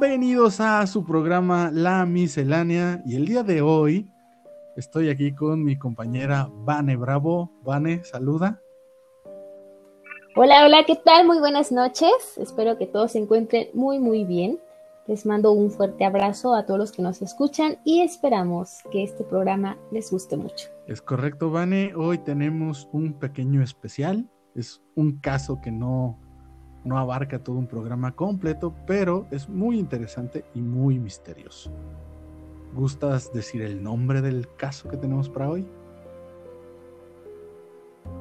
Bienvenidos a su programa La Miscelánea y el día de hoy estoy aquí con mi compañera Vane Bravo. Vane, saluda. Hola, hola, ¿qué tal? Muy buenas noches. Espero que todos se encuentren muy, muy bien. Les mando un fuerte abrazo a todos los que nos escuchan y esperamos que este programa les guste mucho. Es correcto, Vane. Hoy tenemos un pequeño especial. Es un caso que no no abarca todo un programa completo, pero es muy interesante y muy misterioso. ¿Gustas decir el nombre del caso que tenemos para hoy?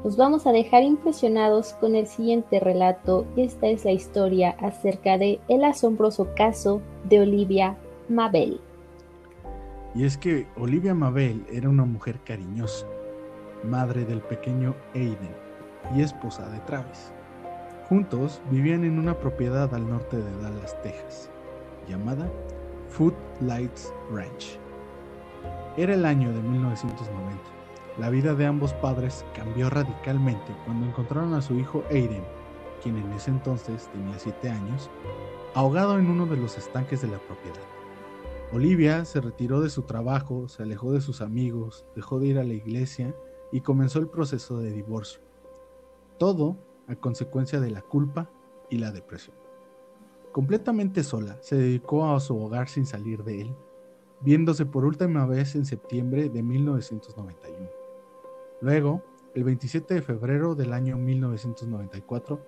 Nos vamos a dejar impresionados con el siguiente relato. Esta es la historia acerca de el asombroso caso de Olivia Mabel. Y es que Olivia Mabel era una mujer cariñosa, madre del pequeño Aiden y esposa de Travis. Juntos vivían en una propiedad al norte de Dallas, Texas, llamada Footlights Ranch. Era el año de 1990. La vida de ambos padres cambió radicalmente cuando encontraron a su hijo Aiden, quien en ese entonces tenía 7 años, ahogado en uno de los estanques de la propiedad. Olivia se retiró de su trabajo, se alejó de sus amigos, dejó de ir a la iglesia y comenzó el proceso de divorcio. Todo a consecuencia de la culpa y la depresión. Completamente sola, se dedicó a su hogar sin salir de él, viéndose por última vez en septiembre de 1991. Luego, el 27 de febrero del año 1994,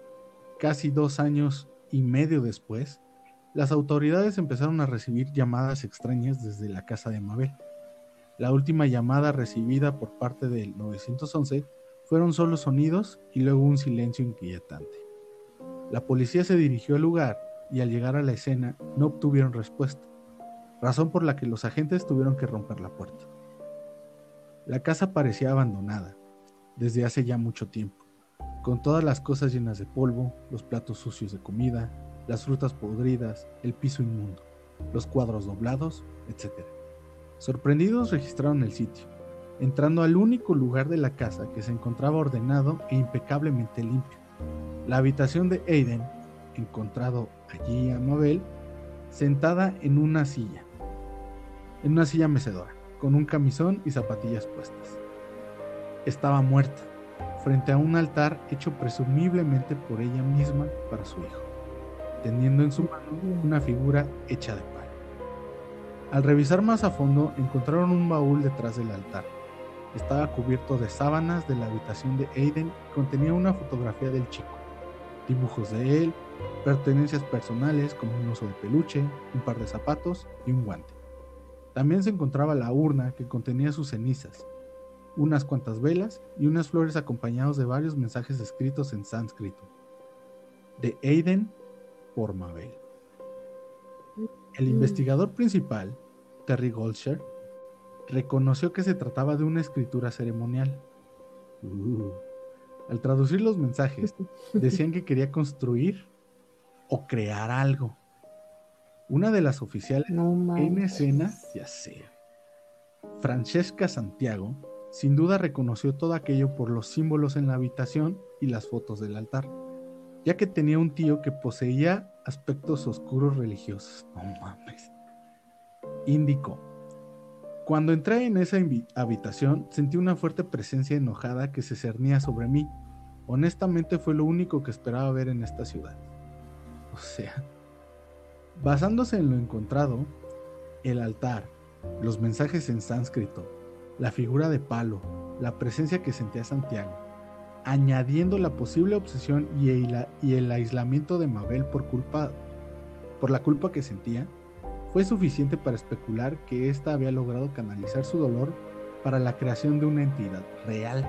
casi dos años y medio después, las autoridades empezaron a recibir llamadas extrañas desde la casa de Mabel. La última llamada recibida por parte del 911 fueron solo sonidos y luego un silencio inquietante. La policía se dirigió al lugar y al llegar a la escena no obtuvieron respuesta, razón por la que los agentes tuvieron que romper la puerta. La casa parecía abandonada desde hace ya mucho tiempo, con todas las cosas llenas de polvo, los platos sucios de comida, las frutas podridas, el piso inmundo, los cuadros doblados, etc. Sorprendidos registraron el sitio entrando al único lugar de la casa que se encontraba ordenado e impecablemente limpio. La habitación de Aiden, encontrado allí a Mabel, sentada en una silla, en una silla mecedora, con un camisón y zapatillas puestas. Estaba muerta, frente a un altar hecho presumiblemente por ella misma para su hijo, teniendo en su mano una figura hecha de palo. Al revisar más a fondo, encontraron un baúl detrás del altar, estaba cubierto de sábanas de la habitación de Aiden y contenía una fotografía del chico, dibujos de él, pertenencias personales como un oso de peluche, un par de zapatos y un guante. También se encontraba la urna que contenía sus cenizas, unas cuantas velas y unas flores acompañados de varios mensajes escritos en sánscrito. De Aiden por Mabel. El mm. investigador principal, Terry Goldshire, reconoció que se trataba de una escritura ceremonial. Uh. Al traducir los mensajes, decían que quería construir o crear algo. Una de las oficiales en escena, ya sé, Francesca Santiago, sin duda reconoció todo aquello por los símbolos en la habitación y las fotos del altar, ya que tenía un tío que poseía aspectos oscuros religiosos. No mames. Indicó, cuando entré en esa habitación sentí una fuerte presencia enojada que se cernía sobre mí. Honestamente fue lo único que esperaba ver en esta ciudad. O sea, basándose en lo encontrado, el altar, los mensajes en sánscrito, la figura de palo, la presencia que sentía Santiago, añadiendo la posible obsesión y el, aislamiento de Mabel por culpa por la culpa que sentía, fue suficiente para especular que ésta había logrado canalizar su dolor para la creación de una entidad real,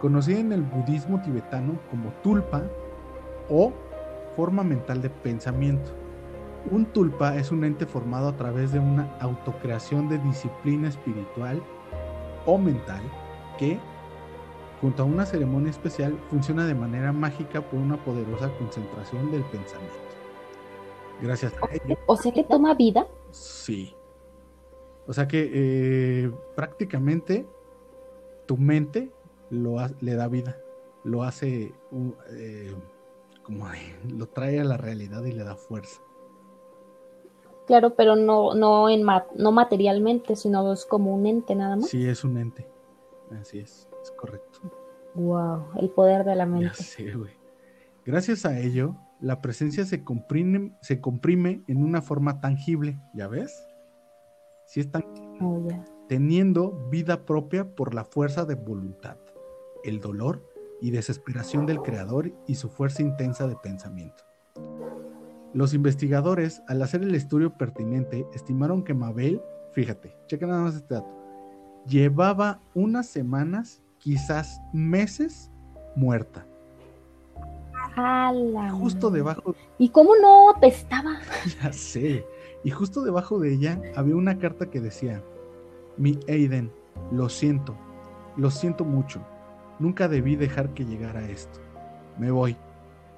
conocida en el budismo tibetano como tulpa o forma mental de pensamiento. Un tulpa es un ente formado a través de una autocreación de disciplina espiritual o mental que, junto a una ceremonia especial, funciona de manera mágica por una poderosa concentración del pensamiento. Gracias a ello. O sea que toma vida. Sí. O sea que eh, prácticamente tu mente lo le da vida, lo hace eh, como lo trae a la realidad y le da fuerza. claro, pero no, no, en no materialmente, sino es como un ente nada más. Sí, es un ente. Así es, es correcto. Wow, el poder de la mente. Ya güey. Gracias a ello, la presencia se comprime, se comprime en una forma tangible, ¿ya ves? Sí es tangible. Oh, Teniendo vida propia por la fuerza de voluntad, el dolor y desesperación del creador y su fuerza intensa de pensamiento. Los investigadores, al hacer el estudio pertinente, estimaron que Mabel, fíjate, checa nada más este dato, llevaba unas semanas, quizás meses, muerta. Justo debajo. ¿Y cómo no apestaba? ya sé. Y justo debajo de ella había una carta que decía: Mi Aiden, lo siento, lo siento mucho. Nunca debí dejar que llegara esto. Me voy.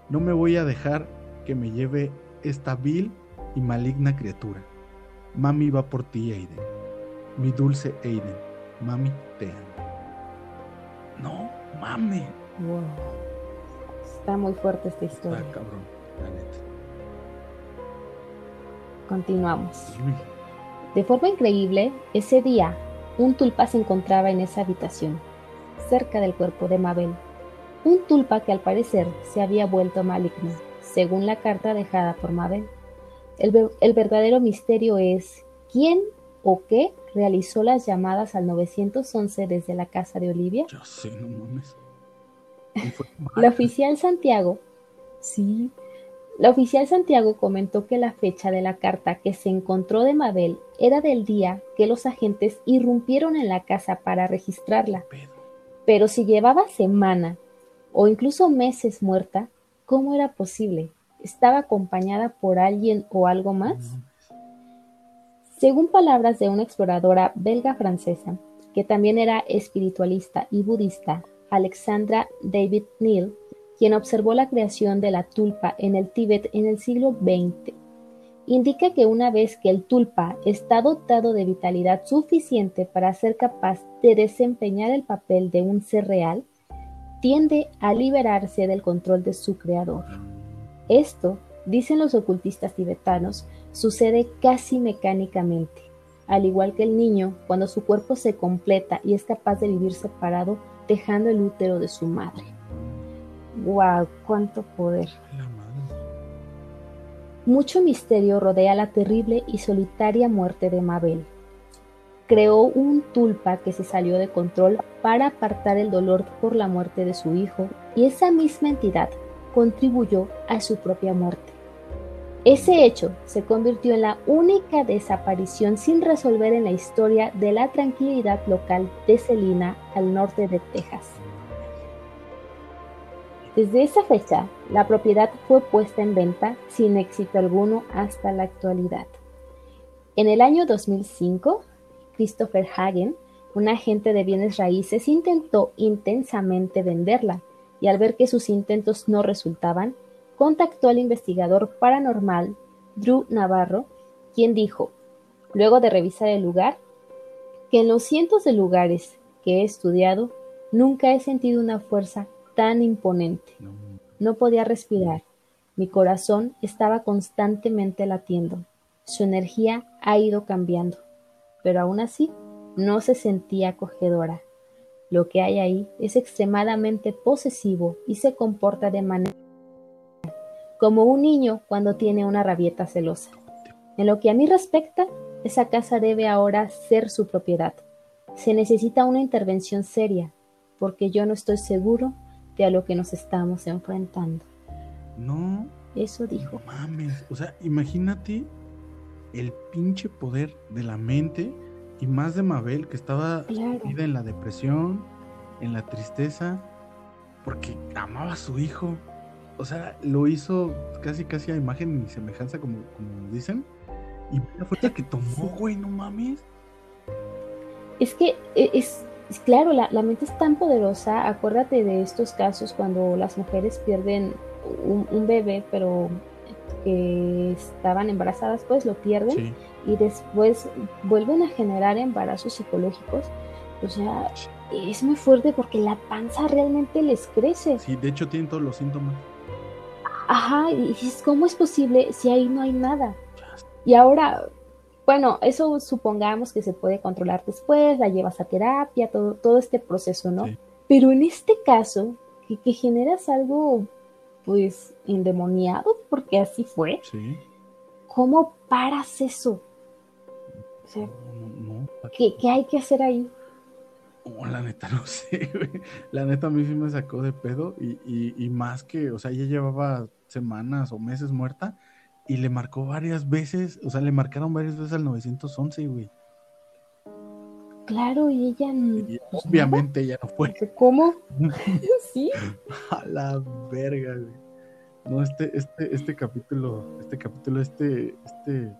No me voy a dejar que me lleve esta vil y maligna criatura. Mami va por ti, Aiden. Mi dulce Aiden. Mami, te amo. No, mami. Wow. Está muy fuerte esta historia. Está cabrón, la neta. Continuamos. De forma increíble, ese día, un tulpa se encontraba en esa habitación, cerca del cuerpo de Mabel. Un tulpa que al parecer se había vuelto maligno, según la carta dejada por Mabel. El, el verdadero misterio es quién o qué realizó las llamadas al 911 desde la casa de Olivia. Yo sé, no mames. La oficial Santiago, sí, la oficial Santiago comentó que la fecha de la carta que se encontró de Mabel era del día que los agentes irrumpieron en la casa para registrarla. Pero si llevaba semana o incluso meses muerta, ¿cómo era posible? ¿Estaba acompañada por alguien o algo más? Según palabras de una exploradora belga francesa, que también era espiritualista y budista, Alexandra David Neal, quien observó la creación de la tulpa en el Tíbet en el siglo XX, indica que una vez que el tulpa está dotado de vitalidad suficiente para ser capaz de desempeñar el papel de un ser real, tiende a liberarse del control de su creador. Esto, dicen los ocultistas tibetanos, sucede casi mecánicamente, al igual que el niño cuando su cuerpo se completa y es capaz de vivir separado dejando el útero de su madre. ¡Wow! ¡Cuánto poder! Mucho misterio rodea la terrible y solitaria muerte de Mabel. Creó un tulpa que se salió de control para apartar el dolor por la muerte de su hijo y esa misma entidad contribuyó a su propia muerte. Ese hecho se convirtió en la única desaparición sin resolver en la historia de la tranquilidad local de Celina al norte de Texas. Desde esa fecha, la propiedad fue puesta en venta sin éxito alguno hasta la actualidad. En el año 2005, Christopher Hagen, un agente de bienes raíces, intentó intensamente venderla y al ver que sus intentos no resultaban, contactó al investigador paranormal Drew Navarro, quien dijo, luego de revisar el lugar, que en los cientos de lugares que he estudiado, nunca he sentido una fuerza tan imponente. No podía respirar. Mi corazón estaba constantemente latiendo. Su energía ha ido cambiando, pero aún así no se sentía acogedora. Lo que hay ahí es extremadamente posesivo y se comporta de manera como un niño cuando tiene una rabieta celosa. En lo que a mí respecta, esa casa debe ahora ser su propiedad. Se necesita una intervención seria, porque yo no estoy seguro de a lo que nos estamos enfrentando. No. Eso dijo. No mames. O sea, imagínate el pinche poder de la mente y más de Mabel, que estaba sumida en la depresión, en la tristeza, porque amaba a su hijo o sea, lo hizo casi casi a imagen y semejanza como, como dicen. Y la fuerza que tomó, güey, no mames. Es que e, es, claro, la, mente es tan poderosa. Acuérdate de estos casos cuando las mujeres pierden un, bebé, pero que estaban embarazadas, pues lo pierden y después vuelven a generar embarazos psicológicos. O sea, es muy fuerte porque la panza realmente les crece. Sí, de hecho tienen todos los síntomas. Ajá, y dices, ¿cómo es posible si ahí no hay nada? Y ahora, bueno, eso supongamos que se puede controlar después, la llevas a terapia, todo, todo este proceso, ¿no? Pero en este caso, que, que, generas algo, pues, endemoniado, porque así fue. Sí. ¿Cómo paras eso? O sea, ¿qué, ¿qué, hay que hacer ahí? Oh, la neta no sé, güey. La neta a mí sí me sacó de pedo y, y, y más que, o sea, ella llevaba semanas o meses muerta y le marcó varias veces, o sea, le marcaron varias veces al 911, güey. Claro, y ella y pues, obviamente ella no fue. ¿Cómo? sí. A la verga, güey. No, este, este, este capítulo, este capítulo, este, este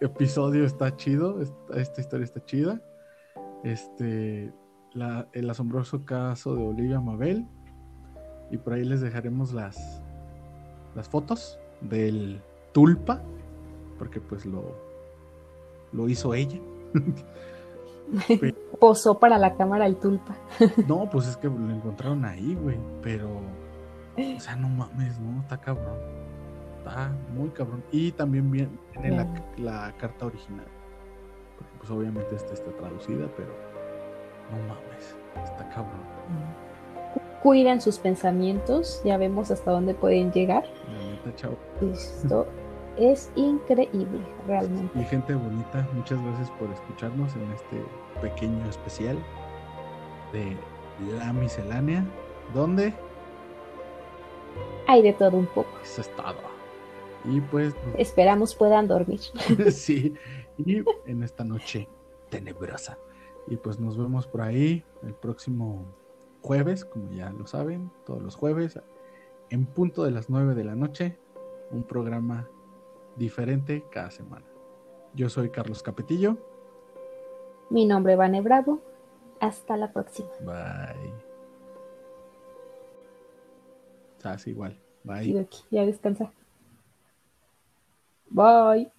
episodio está chido, esta, esta historia está chida. Este, la, el asombroso caso de Olivia Mabel. Y por ahí les dejaremos las, las fotos del tulpa, porque pues lo, lo hizo ella. Posó para la cámara el tulpa. no, pues es que lo encontraron ahí, güey, pero, o sea, no mames, no, está cabrón. Está muy cabrón. Y también viene la, la, carta original. Porque pues obviamente esta está traducida, pero no mames, está cabrón. Cuidan sus pensamientos, ya vemos hasta dónde pueden llegar. chao. Esto es increíble, realmente. Y gente bonita, muchas gracias por escucharnos en este pequeño especial de La Miscelánea, donde hay de todo un poco. Eso es todo. Y pues esperamos puedan dormir. sí, y en esta noche tenebrosa. Y pues nos vemos por ahí el próximo jueves, como ya lo saben, todos los jueves, en punto de las 9 de la noche, un programa diferente cada semana. Yo soy Carlos Capetillo. Mi nombre es Vane Bravo. Hasta la próxima. Bye. Estás igual. Bye. ya descansa. Bye.